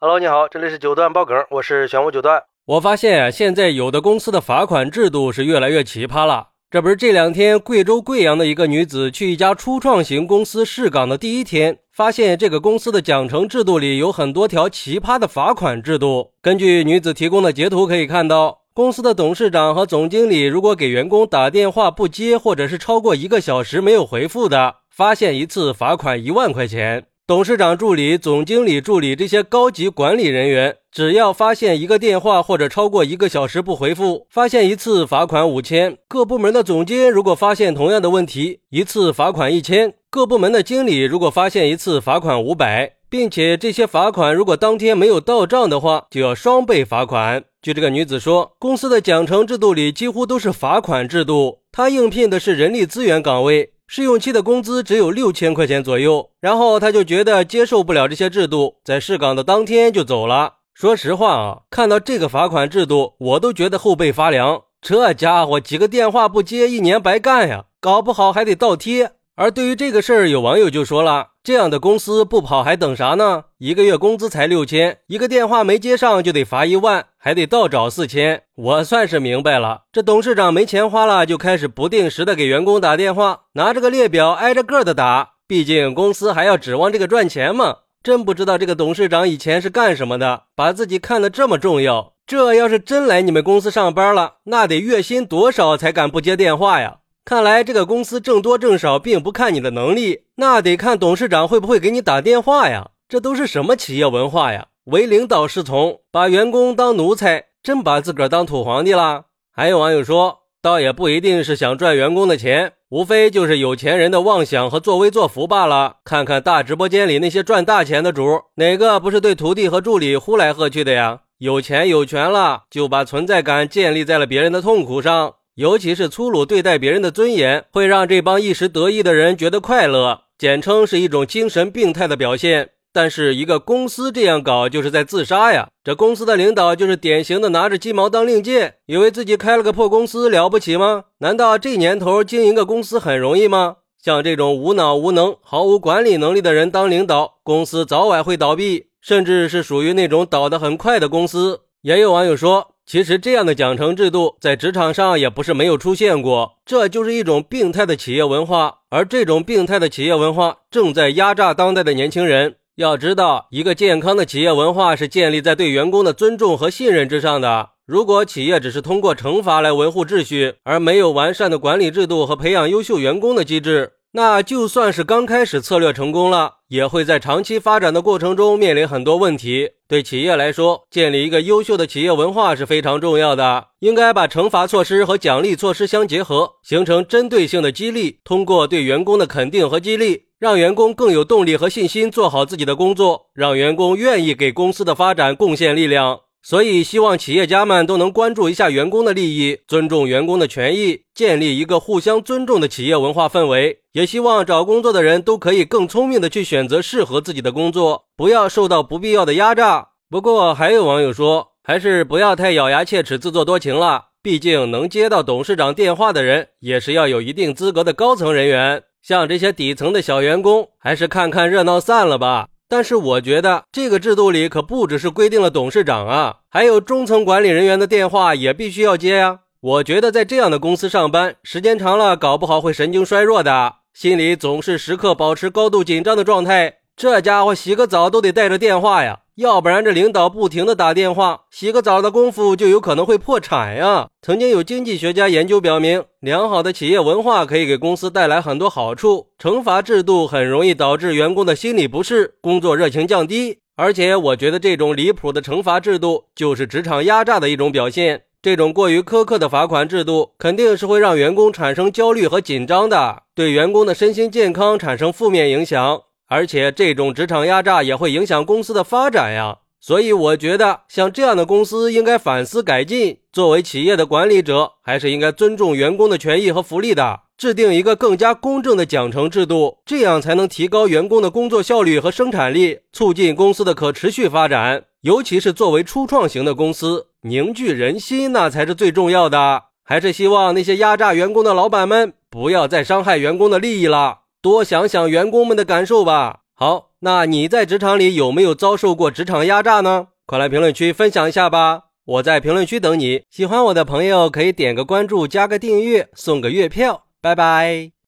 Hello，你好，这里是九段爆梗，我是玄武九段。我发现啊，现在有的公司的罚款制度是越来越奇葩了。这不是这两天贵州贵阳的一个女子去一家初创型公司试岗的第一天，发现这个公司的奖惩制度里有很多条奇葩的罚款制度。根据女子提供的截图可以看到，公司的董事长和总经理如果给员工打电话不接，或者是超过一个小时没有回复的，发现一次罚款一万块钱。董事长助理、总经理助理这些高级管理人员，只要发现一个电话或者超过一个小时不回复，发现一次罚款五千。各部门的总监如果发现同样的问题，一次罚款一千。各部门的经理如果发现一次罚款五百，并且这些罚款如果当天没有到账的话，就要双倍罚款。据这个女子说，公司的奖惩制度里几乎都是罚款制度。她应聘的是人力资源岗位。试用期的工资只有六千块钱左右，然后他就觉得接受不了这些制度，在试岗的当天就走了。说实话啊，看到这个罚款制度，我都觉得后背发凉。这家伙几个电话不接，一年白干呀，搞不好还得倒贴。而对于这个事儿，有网友就说了：“这样的公司不跑还等啥呢？一个月工资才六千，一个电话没接上就得罚一万，还得倒找四千。”我算是明白了，这董事长没钱花了，就开始不定时的给员工打电话，拿着个列表挨着个的打。毕竟公司还要指望这个赚钱嘛。真不知道这个董事长以前是干什么的，把自己看得这么重要。这要是真来你们公司上班了，那得月薪多少才敢不接电话呀？看来这个公司挣多挣少并不看你的能力，那得看董事长会不会给你打电话呀。这都是什么企业文化呀？唯领导是从，把员工当奴才，真把自个儿当土皇帝了。还有网友说，倒也不一定是想赚员工的钱，无非就是有钱人的妄想和作威作福罢了。看看大直播间里那些赚大钱的主，哪个不是对徒弟和助理呼来喝去的呀？有钱有权了，就把存在感建立在了别人的痛苦上。尤其是粗鲁对待别人的尊严，会让这帮一时得意的人觉得快乐，简称是一种精神病态的表现。但是一个公司这样搞，就是在自杀呀！这公司的领导就是典型的拿着鸡毛当令箭，以为自己开了个破公司了不起吗？难道这年头经营个公司很容易吗？像这种无脑无能、毫无管理能力的人当领导，公司早晚会倒闭，甚至是属于那种倒得很快的公司。也有网友说。其实这样的奖惩制度在职场上也不是没有出现过，这就是一种病态的企业文化，而这种病态的企业文化正在压榨当代的年轻人。要知道，一个健康的企业文化是建立在对员工的尊重和信任之上的。如果企业只是通过惩罚来维护秩序，而没有完善的管理制度和培养优秀员工的机制，那就算是刚开始策略成功了，也会在长期发展的过程中面临很多问题。对企业来说，建立一个优秀的企业文化是非常重要的。应该把惩罚措施和奖励措施相结合，形成针对性的激励。通过对员工的肯定和激励，让员工更有动力和信心做好自己的工作，让员工愿意给公司的发展贡献力量。所以，希望企业家们都能关注一下员工的利益，尊重员工的权益，建立一个互相尊重的企业文化氛围。也希望找工作的人都可以更聪明的去选择适合自己的工作，不要受到不必要的压榨。不过，还有网友说，还是不要太咬牙切齿、自作多情了。毕竟，能接到董事长电话的人，也是要有一定资格的高层人员。像这些底层的小员工，还是看看热闹散了吧。但是我觉得这个制度里可不只是规定了董事长啊，还有中层管理人员的电话也必须要接呀。我觉得在这样的公司上班时间长了，搞不好会神经衰弱的，心里总是时刻保持高度紧张的状态。这家伙洗个澡都得带着电话呀。要不然这领导不停的打电话，洗个澡的功夫就有可能会破产呀。曾经有经济学家研究表明，良好的企业文化可以给公司带来很多好处。惩罚制度很容易导致员工的心理不适，工作热情降低。而且我觉得这种离谱的惩罚制度就是职场压榨的一种表现。这种过于苛刻的罚款制度肯定是会让员工产生焦虑和紧张的，对员工的身心健康产生负面影响。而且这种职场压榨也会影响公司的发展呀，所以我觉得像这样的公司应该反思改进。作为企业的管理者，还是应该尊重员工的权益和福利的，制定一个更加公正的奖惩制度，这样才能提高员工的工作效率和生产力，促进公司的可持续发展。尤其是作为初创型的公司，凝聚人心那才是最重要的。还是希望那些压榨员工的老板们不要再伤害员工的利益了。多想想员工们的感受吧。好，那你在职场里有没有遭受过职场压榨呢？快来评论区分享一下吧！我在评论区等你。喜欢我的朋友可以点个关注，加个订阅，送个月票。拜拜。